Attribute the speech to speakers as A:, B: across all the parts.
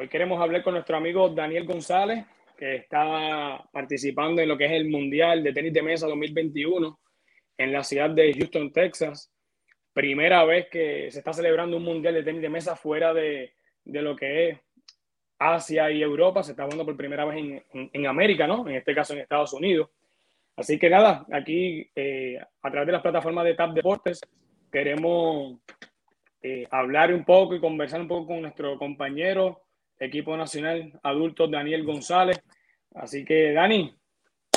A: Hoy queremos hablar con nuestro amigo Daniel González, que estaba participando en lo que es el Mundial de Tenis de Mesa 2021 en la ciudad de Houston, Texas. Primera vez que se está celebrando un Mundial de Tenis de Mesa fuera de, de lo que es Asia y Europa. Se está jugando por primera vez en, en, América, ¿no? En este caso en Estados Unidos. Así que nada, aquí eh, a través de las plataformas de TAP Deportes queremos eh, hablar un poco y conversar un poco con nuestro compañero equipo nacional adulto Daniel González. Así que, Dani,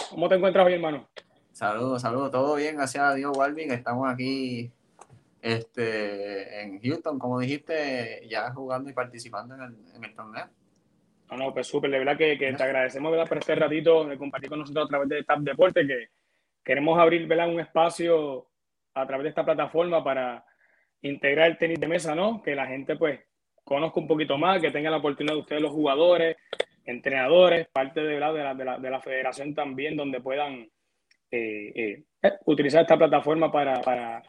A: ¿cómo te encuentras hoy, hermano?
B: Saludos, saludos, todo bien, gracias a Dios, Walvin. Estamos aquí este, en Houston, como dijiste, ya jugando y participando en el, en el torneo.
A: No, no, pues súper, de verdad que, que te agradecemos ¿verdad? por este ratito de compartir con nosotros a través de TAP Deporte, que queremos abrir ¿verdad? un espacio a través de esta plataforma para integrar el tenis de mesa, ¿no? Que la gente pues conozca un poquito más, que tenga la oportunidad de ustedes los jugadores, entrenadores, parte de la, de la, de la, de la federación también, donde puedan eh, eh, eh, utilizar esta plataforma para, para,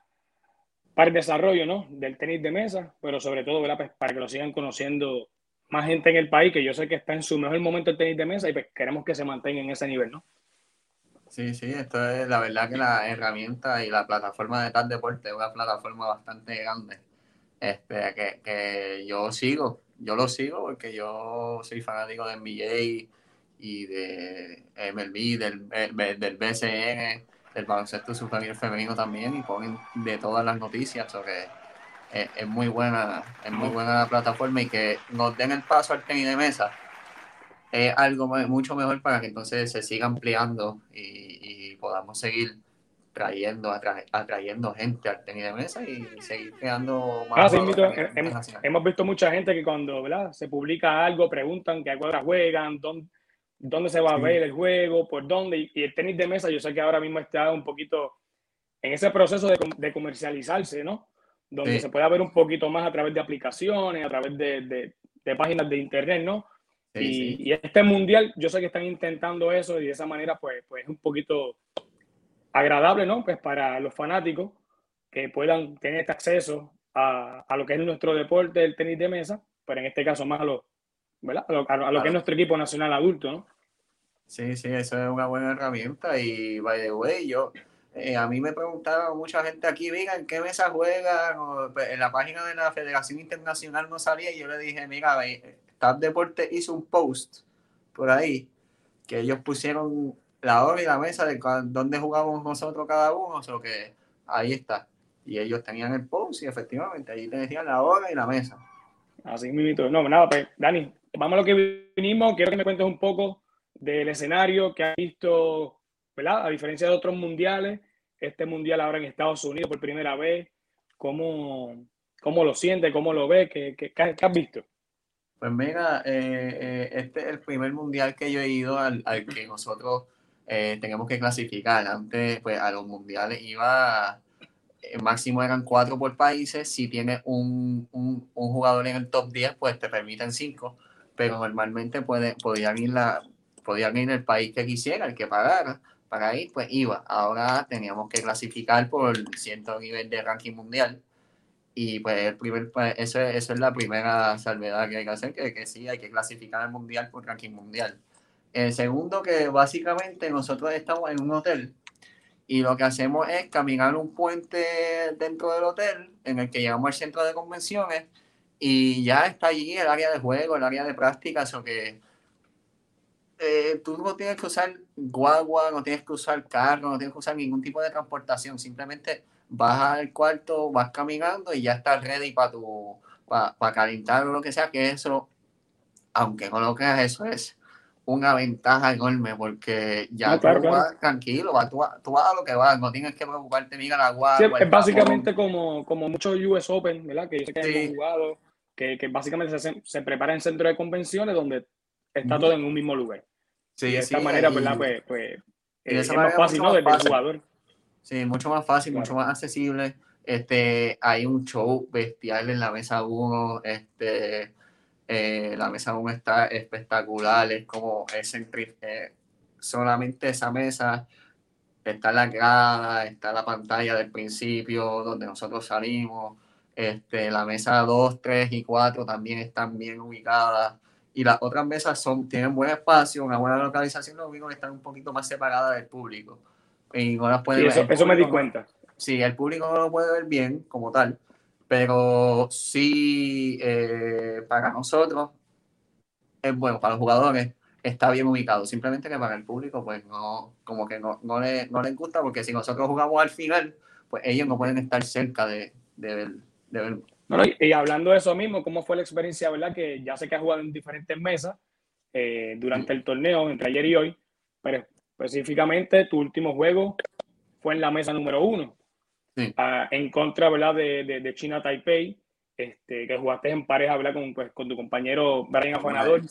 A: para, el desarrollo ¿no? del tenis de mesa, pero sobre todo. Pues para que lo sigan conociendo más gente en el país, que yo sé que está en su mejor momento el tenis de mesa y pues queremos que se mantenga en ese nivel, ¿no?
B: Sí, sí, esto es la verdad que la herramienta y la plataforma de tal deporte es una plataforma bastante grande este, que, que yo sigo, yo lo sigo porque yo soy fanático de NBA y de MLB, del, del BCN, del baloncesto superior femenino también y ponen de todas las noticias sobre es, es, muy buena es muy buena la plataforma y que nos den el paso al tenis de mesa es algo mucho mejor para que entonces se siga ampliando y podamos seguir trayendo, atrayendo gente al tenis de mesa y seguir creando
A: más. Ah, hemos, visto mucha gente que cuando ¿verdad? se publica algo preguntan que a cuadras juegan, dónde, dónde se va a ver el juego, por dónde. Y, el tenis de mesa, yo sé que ahora mismo está un poquito en ese proceso de, de comercializarse, ¿no? Donde se puede ver un poquito más a través de aplicaciones, a través de, de, de páginas de internet, ¿no? y, y, este mundial, yo sé que están intentando eso y de esa manera, pues, pues es un poquito agradable, ¿no? Pues para los fanáticos que puedan tener este acceso a, a, lo que es nuestro deporte, el tenis de mesa, pero en este caso más a lo, ¿verdad? a lo, a lo que es nuestro equipo nacional adulto, ¿no?
B: Sí, sí, eso es una buena herramienta y, by the way, yo, eh, a mí me preguntaba mucha gente aquí, mira, ¿en qué mesa juegan? O, pues, en la página de la Federación Internacional no salía y yo le dije, mira, TAP Deporte hizo un post por ahí que ellos pusieron la hora y la mesa de dónde jugamos nosotros cada uno, o sea que ahí está. Y ellos tenían el post y efectivamente ahí te decían la hora y la mesa.
A: Así mismo. No, nada, pues, Dani, vamos a lo que vinimos. Quiero que me cuentes un poco del escenario que has visto, ¿verdad? A diferencia de otros mundiales, este mundial ahora en Estados Unidos por primera vez, ¿cómo, cómo lo sientes? ¿Cómo lo ves? ¿Qué, qué, qué has visto?
B: Pues mira, eh, eh, este es el primer mundial que yo he ido al, al que nosotros eh, tenemos que clasificar. Antes, pues a los mundiales iba, el eh, máximo eran cuatro por países. Si tienes un, un, jugador en el top 10, pues te permiten cinco, pero normalmente puede, podían, ir la, podían ir el país que quisiera, el que pagara para ir, pues iba. Ahora teníamos que clasificar por cierto nivel de ranking mundial. Y pues, el primer, pues eso, eso es la primera salvedad que hay que hacer, que, que sí, hay que clasificar al mundial por ranking mundial. El segundo, que básicamente nosotros estamos en un hotel y lo que hacemos es caminar un puente dentro del hotel en el que llegamos al centro de convenciones y ya está allí el área de juego, el área de prácticas, o que eh, tú no tienes que usar guagua, no tienes que usar carro, no tienes que usar ningún tipo de transportación, simplemente vas al cuarto, vas caminando y ya estás ready para calentar o lo que sea, que eso, aunque no lo creas, eso es una ventaja enorme porque ya tú vas tranquilo, tú, tú, vas a lo que vas, no tienes que preocuparte, mira la agua.
A: Sí, es básicamente como, como muchos US Open, ¿verdad? Que yo sé que sí. jugado, que, que básicamente se, se, prepara en centro de convenciones donde está todo en un mismo lugar. Sí, y de esta manera, ¿verdad? Pues, pues eh, es más fácil, ¿no? Desde el jugador.
B: Sí, mucho más fácil, claro. mucho más accesible. Este, hay un show bestial en la mesa 1, este eh, la mesa aún está espectacular, es como es eh, solamente esa mesa está la grada, está la pantalla del principio donde nosotros salimos, este, la mesa 2, 3 y 4 también están bien ubicadas y las otras mesas son, tienen buen espacio, una buena localización, lo único que están un poquito más separadas del público. Y no las puede
A: eso, eso me di cuenta.
B: Sí, el público no lo puede ver bien como tal, pero sí eh, para nosotros es bueno, para los jugadores está bien ubicado. Simplemente que para el público, pues no, como que no, no, le, no les gusta, porque si nosotros jugamos al final, pues ellos no pueden estar cerca de, de, ver, de
A: y hablando de eso mismo, ¿cómo fue la experiencia, verdad? Que ya sé que has jugado en diferentes mesas eh, durante el torneo, entre ayer y hoy, pero específicamente tu último juego fue en la mesa número uno, en contra, ¿verdad? De, de, China Taipei, este, que jugaste en pareja, ¿verdad? Con, pues, con tu compañero Brian Afanador.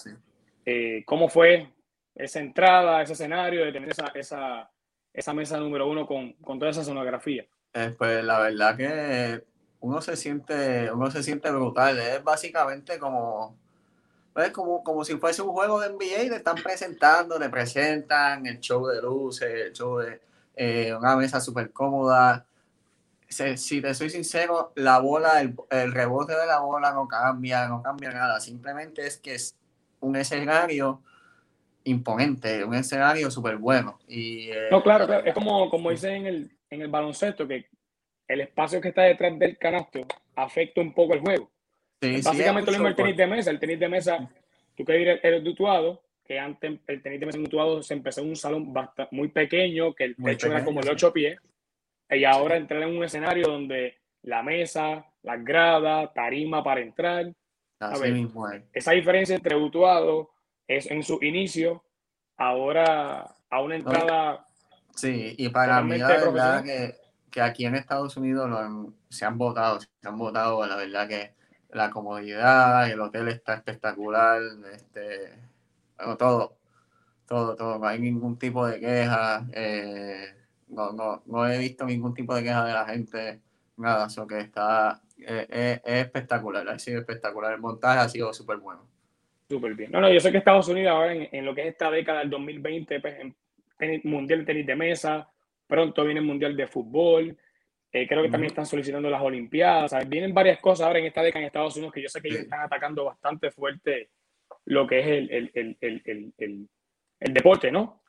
A: Eh, ¿Cómo fue esa entrada, ese escenario de tener esa, esa, esa mesa número uno con, con toda esa sonografía?
B: Eh, pues la verdad que uno se siente, uno se siente brutal. Es básicamente como, como, como si fuese un juego de NBA y te están presentando, te presentan el show de luces, el show de eh, una mesa súper cómoda. Si, te soy sincero, la bola, el, el, rebote de la bola no cambia, no cambia nada. Simplemente es que es un escenario imponente, un escenario súper bueno. Y,
A: eh, no, claro, claro, es como, como dice en el, en el baloncesto, que el espacio que está detrás del canasto afecta un poco el juego. Básicamente lo mismo el tenis de mesa. El tenis de mesa, tú que eres dutuado, que antes el tenis de mesa dutuado se empezó en un salón bastante, muy pequeño, que el techo era como de ocho pies, y ahora entrar en un escenario donde la mesa, las gradas, tarima para entrar, esa diferencia entre Utuado es en su inicio, ahora a una entrada.
B: Sí, y para mí la verdad que, que, aquí en Estados Unidos se han votado, se han votado, la verdad que la comodidad, el hotel está espectacular, este, todo, todo, todo, no hay ningún tipo de queja, eh, no, no, no he visto ningún tipo de queja de la gente, nada, eso que está es, espectacular, ha sido espectacular. El montaje ha sido súper bueno.
A: Súper bien. No, no, yo sé que Estados Unidos ahora en, lo que es esta década del 2020, pues, en Mundial de Tenis de Mesa, pronto viene el Mundial de Fútbol, eh, creo que también están solicitando las Olimpiadas, vienen varias cosas ahora en esta década en Estados Unidos que yo sé que ellos están atacando bastante fuerte lo que es el, el, el, el deporte, ¿no?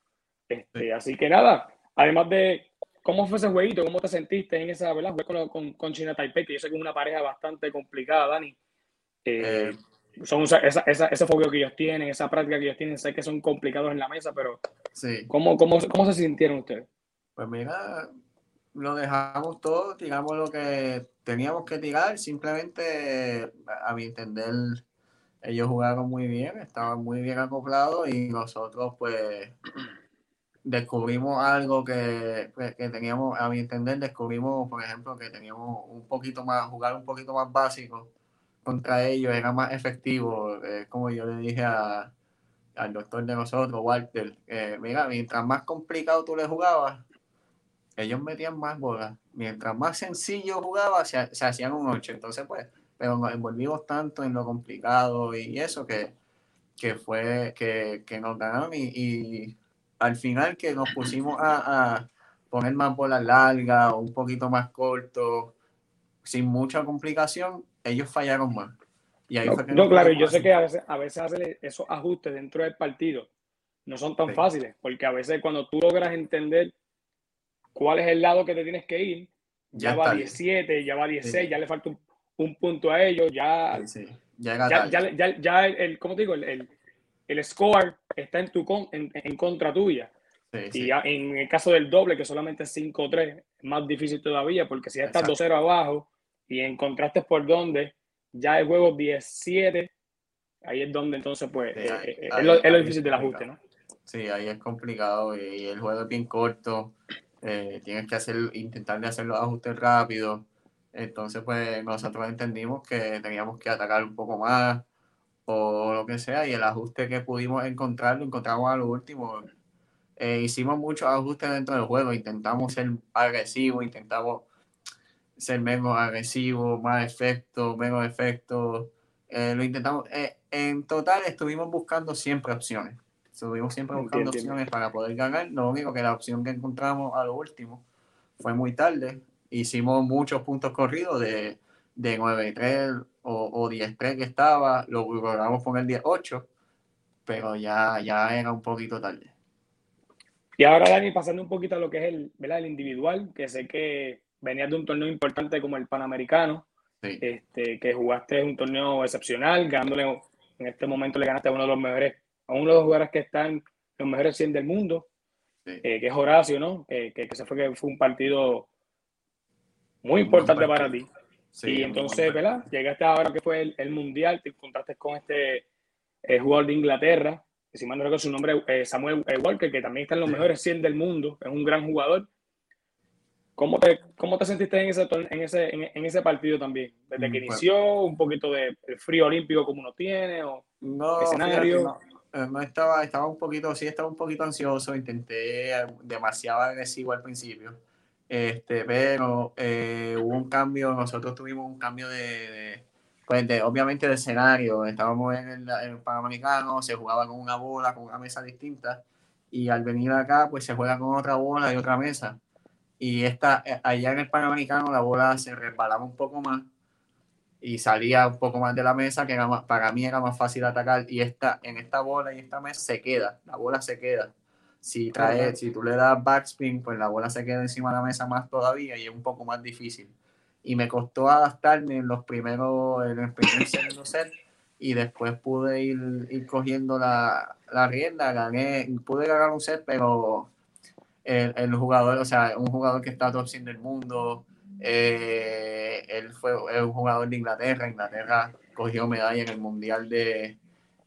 A: Este, así que nada, además de ¿Cómo fue ese jueguito? ¿Cómo te sentiste en esa, verdad? Con, con, con, China Taipei, que yo sé que es una pareja bastante complicada, Dani. Eh, eh, son esa, esa, ese fogueo que ellos tienen, esa práctica que ellos tienen, sé que son complicados en la mesa, pero sí. ¿cómo, cómo, cómo se sintieron ustedes?
B: Pues mira, lo dejamos todo, tiramos lo que teníamos que tirar, simplemente a mi entender ellos jugaron muy bien, estaban muy bien acoplados y nosotros pues descubrimos algo que, pues, que, teníamos, a mi entender, descubrimos, por ejemplo, que teníamos un poquito más, jugar un poquito más básico contra ellos, era más efectivo, como yo le dije a, al doctor de nosotros, Walter, mira, mientras más complicado tú le jugabas, ellos metían más bolas, mientras más sencillo jugaba, se, hacían un 8, entonces pues, pero nos envolvimos tanto en lo complicado y eso que, que fue, que, que nos ganaron y al final que nos pusimos a, poner más bolas largas o un poquito más corto, sin mucha complicación, ellos fallaron más.
A: Y ahí no, claro, yo sé que a veces, a veces hacer esos ajustes dentro del partido no son tan fáciles, porque a veces cuando tú logras entender cuál es el lado que te tienes que ir, ya, va 17, ya va 16, ya le falta un, punto a ellos, ya, ya, ya, ya, el, ¿cómo te digo? el, el score está en, tu en, en contra tuya. y en el caso del doble, que solamente es 5-3, es más difícil todavía, porque si ya estás 2-0 abajo y encontraste por donde ya el juego 17, ahí es donde entonces, pues, eh, eh, es, lo, difícil del ajuste, ¿no?
B: Sí, ahí es complicado y el juego es bien corto. Eh, tienes que hacer, intentar de hacer los ajustes rápidos. Entonces, pues, nosotros entendimos que teníamos que atacar un poco más, o lo que sea, y el ajuste que pudimos encontrar lo encontramos a lo último. Eh, hicimos muchos ajustes dentro del juego, intentamos ser agresivos, intentamos ser menos agresivos, más efecto, menos efecto. Eh, lo intentamos. Eh, en total estuvimos buscando siempre opciones. Estuvimos siempre buscando opciones para poder ganar. Lo único que la opción que encontramos a lo último fue muy tarde. Hicimos muchos puntos corridos de de 9-3 o, o 10-3 que estaba, lo logramos poner 10-8 pero ya, ya era un poquito tarde.
A: Y ahora, Dani, pasando un poquito a lo que es el, ¿verdad? el individual, que sé que venías de un torneo importante como el Panamericano, este, que jugaste un torneo excepcional, ganándole, en este momento le ganaste a uno de los mejores, a uno de los jugadores que están los mejores 100 del mundo, eh, que es Horacio, ¿no? Que, que, se fue, que fue un partido muy importante para ti. Y entonces, ¿verdad? Llegaste ahora que fue el, el Mundial, te encontraste con este el jugador de Inglaterra, que si mal no recuerdo su nombre, eh, Samuel Walker, que también está en los mejores 100 del mundo, es un gran jugador. ¿Cómo te, cómo te sentiste en ese, en, ese, en, ese partido también? Desde que mm, pues inició, un poquito de frío olímpico como uno tiene, o
B: no, escenario. Eh, no, estaba, estaba un poquito, sí estaba un poquito ansioso, intenté demasiado agresivo al principio, este, pero eh, hubo un cambio, nosotros tuvimos un cambio de pues obviamente de escenario, estábamos en el, en Panamericano, se jugaba con una bola, con una mesa distinta, y al venir acá, pues se juega con otra bola y otra mesa. Y esta, eh, allá en el Panamericano la bola se resbalaba un poco más y salía un poco más de la mesa, que era para mí era más fácil atacar, y esta, en esta bola y esta mesa se queda, la bola se queda. Si, trae, si tú le das backspin, pues la bola se queda encima de la mesa más todavía y es un poco más difícil. Y me costó adaptarme en los primeros, en el primer segundo set y después pude ir, ir cogiendo la, la, rienda, gané, pude ganar un set, pero el, el, jugador, o sea, un jugador que está top 100 del mundo, eh, él fue un jugador de Inglaterra, Inglaterra cogió medalla en el Mundial de,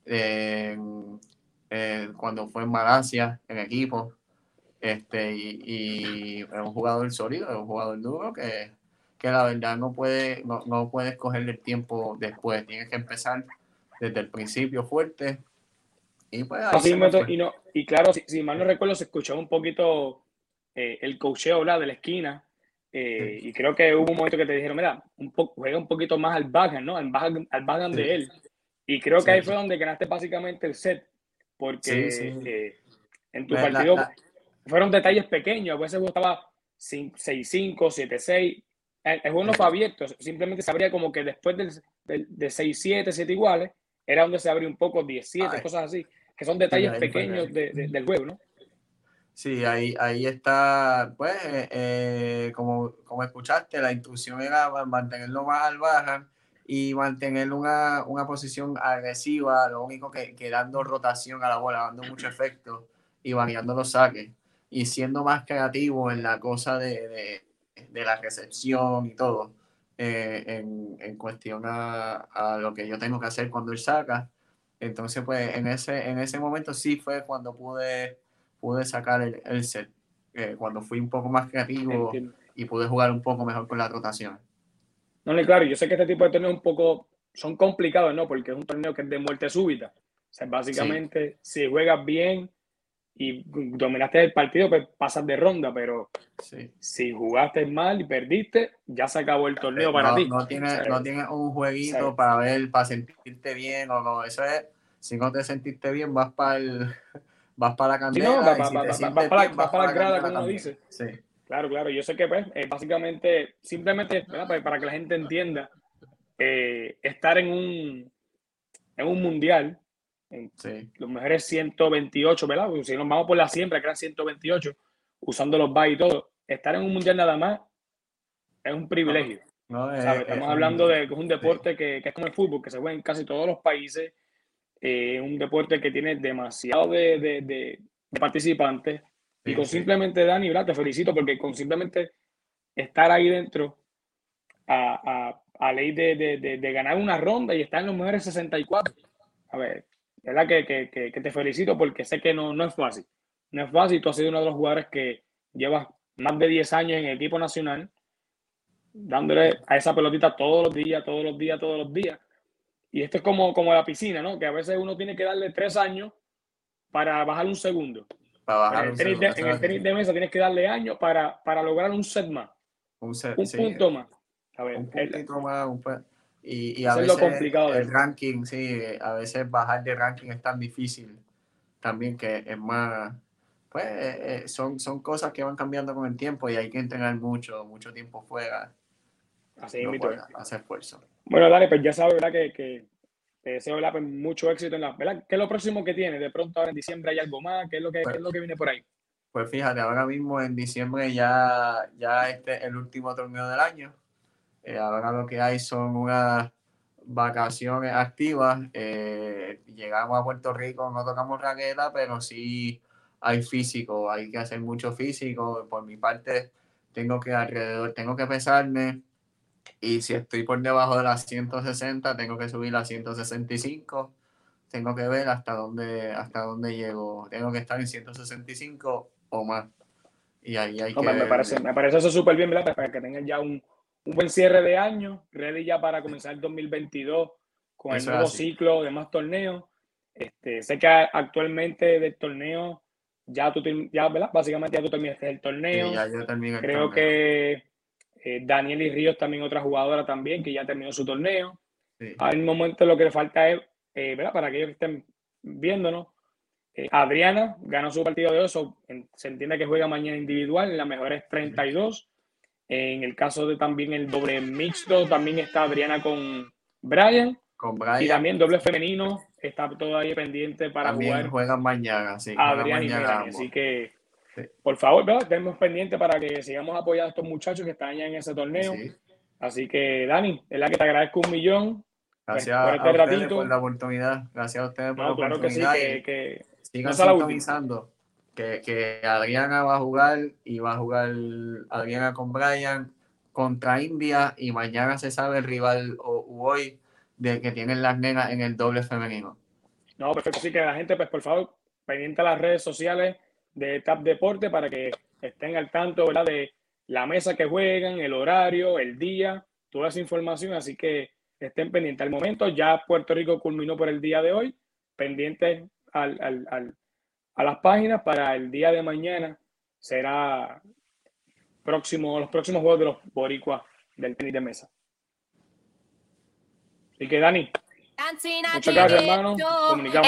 B: de eh, cuando fue en Malasia, en equipo, este, y, y es un jugador sólido, es un jugador duro que que la verdad no, puede, no, no puedes cogerle el tiempo después, tienes que empezar desde el principio fuerte. Y pues
A: y, no, y claro, si, mal no recuerdo, se escuchó un poquito eh, el cocheo de la esquina. Eh, y creo que hubo un momento que te dijeron, mira, un juega un poquito más al backhand, ¿no? Al backhand, al de él. Y creo que ahí fue donde ganaste básicamente el set, porque eh, en tu partido fueron detalles pequeños, a veces estaba 6-5, 7-6, el, juego no fue abierto, simplemente se abría como que después del, de 6-7, 7 iguales, era donde se abrió un poco 10-7, cosas así, que son detalles pequeños del juego, ¿no?
B: Sí, ahí, ahí está, pues, eh, eh, como, como escuchaste, la instrucción era mantenerlo más al baja y mantener una, una posición agresiva, lo único que, que, dando rotación a la bola, dando mucho efecto y variando los saques y siendo más creativo en la cosa de, de la recepción y todo, eh, en, en, cuestión a, a, lo que yo tengo que hacer cuando él saca. Entonces, pues en ese, en ese momento sí fue cuando pude, pude sacar el, el set, eh, cuando fui un poco más creativo y pude jugar un poco mejor con la rotación.
A: No, claro, yo sé que este tipo de torneos un poco son complicados, ¿no? Porque es un torneo que es de muerte súbita. O sea, básicamente, si juegas bien, y dominaste el partido, pues pasas de ronda, pero si jugaste mal y perdiste, ya se acabó el torneo para ti.
B: No tienes no tiene un jueguito para ver, para sentirte bien o no. Eso es, si no te sentiste bien, vas para el, vas para la candela.
A: vas, para, la grada, como dice. Sí. Claro, claro. Yo sé que, pues, eh, básicamente, simplemente para, para, que la gente entienda, eh, estar en un, en un mundial los mejores 128, ¿verdad? Si nos vamos por la siempre, que eran 128, usando los bytes y todo, estar en un mundial nada más es un privilegio. Estamos hablando de que es un deporte que, que, es como el fútbol, que se juega en casi todos los países. Eh, un deporte que tiene demasiado de, de, de, participantes. Y con simplemente, Dani, ¿verdad? te felicito porque con simplemente estar ahí dentro a, a, a ley de, de, ganar una ronda y estar en los mejores 64. A ver, ¿verdad? Que, que, que, te felicito porque sé que no, no es fácil. No es fácil. Tú has sido uno de los jugadores que llevas más de 10 años en el equipo nacional, dándole a esa pelotita todos los días, todos los días, todos los días. Y esto es como, como la piscina, ¿no? Que a veces uno tiene que darle tres años para bajar un segundo. Para bajar en, el tenis, de, en el tenis de mesa tienes que darle años para, para lograr un set más. Un, set, un punto más. A ver, un puntito
B: más, un y, a veces complicado el ranking, sí, a veces bajar de ranking es tan difícil también que es más, pues eh, eh, son, son cosas que van cambiando con el tiempo y hay que entrenar mucho, mucho tiempo fuera. Así no hacer esfuerzo.
A: Bueno, dale, pues ya sabes, ¿verdad? Que, que te deseo ¿verdad? Pues, mucho éxito en la. ¿verdad? ¿Qué es lo próximo que tiene? De pronto ahora en diciembre hay algo más. ¿Qué es lo que, es lo que viene por ahí?
B: Pues fíjate, ahora mismo en diciembre ya, ya este es el último torneo del año. Eh, ahora lo que hay son unas vacaciones activas. Eh, llegamos a Puerto Rico, no tocamos raqueta, pero sí hay físico, hay que hacer mucho físico. Por mi parte, tengo que alrededor, tengo que pesarme y si estoy por debajo de las 160, tengo que subir a 165. Tengo que ver hasta dónde, hasta dónde llego. Tengo que estar en 165 o más. Y ahí hay que.
A: Me, parece, me parece eso súper bien, ¿verdad? Para que tengan ya un, un, buen cierre de año, ready ya para comenzar el 2022 con el nuevo ciclo de más torneos. Este, sé que actualmente del torneo ya tú, ya, ¿verdad? Básicamente ya tú terminaste el torneo.
B: ya yo terminé
A: Creo que eh, Daniel y Ríos también otra jugadora también que ya terminó su torneo. Sí. Al momento lo que le falta es, eh, ¿verdad? Para aquellos que estén viéndonos, eh, Adriana ganó su partido de oso, se entiende que juega mañana individual, en la mejor es 32. En el caso de también el doble mixto, también está Adriana con Brian.
B: Con Brian.
A: Y también doble femenino, está todavía pendiente para
B: también
A: jugar.
B: juegan mañana, sí.
A: Adrián y Melanie, así que por favor, ¿verdad? Estemos pendientes para que sigamos apoyando a estos muchachos que están ya en ese torneo. Así que, Dani, es la que te agradezco un millón.
B: Pues, Gracias por este a ustedes por la oportunidad. Gracias a ustedes por
A: no,
B: la
A: claro
B: oportunidad.
A: Que sí, que, que
B: sigan no sintonizando. Que, que Adriana va a jugar y va a jugar Adriana con Brian contra India y mañana se sabe el rival o, hoy de que tienen las nenas en el doble femenino.
A: No, perfecto. Así que la gente, pues por favor, pendiente a las redes sociales de TAP Deporte para que estén al tanto ¿verdad? de la mesa que juegan, el horario, el día, toda esa información. Así que estén pendientes. Al momento ya Puerto Rico culminó por el día de hoy, pendientes al, al, al, a las páginas para el día de mañana. Será próximo, los próximos juegos de los boricuas del tenis de mesa. Así que Dani, muchas gracias hermano. Comunicamos.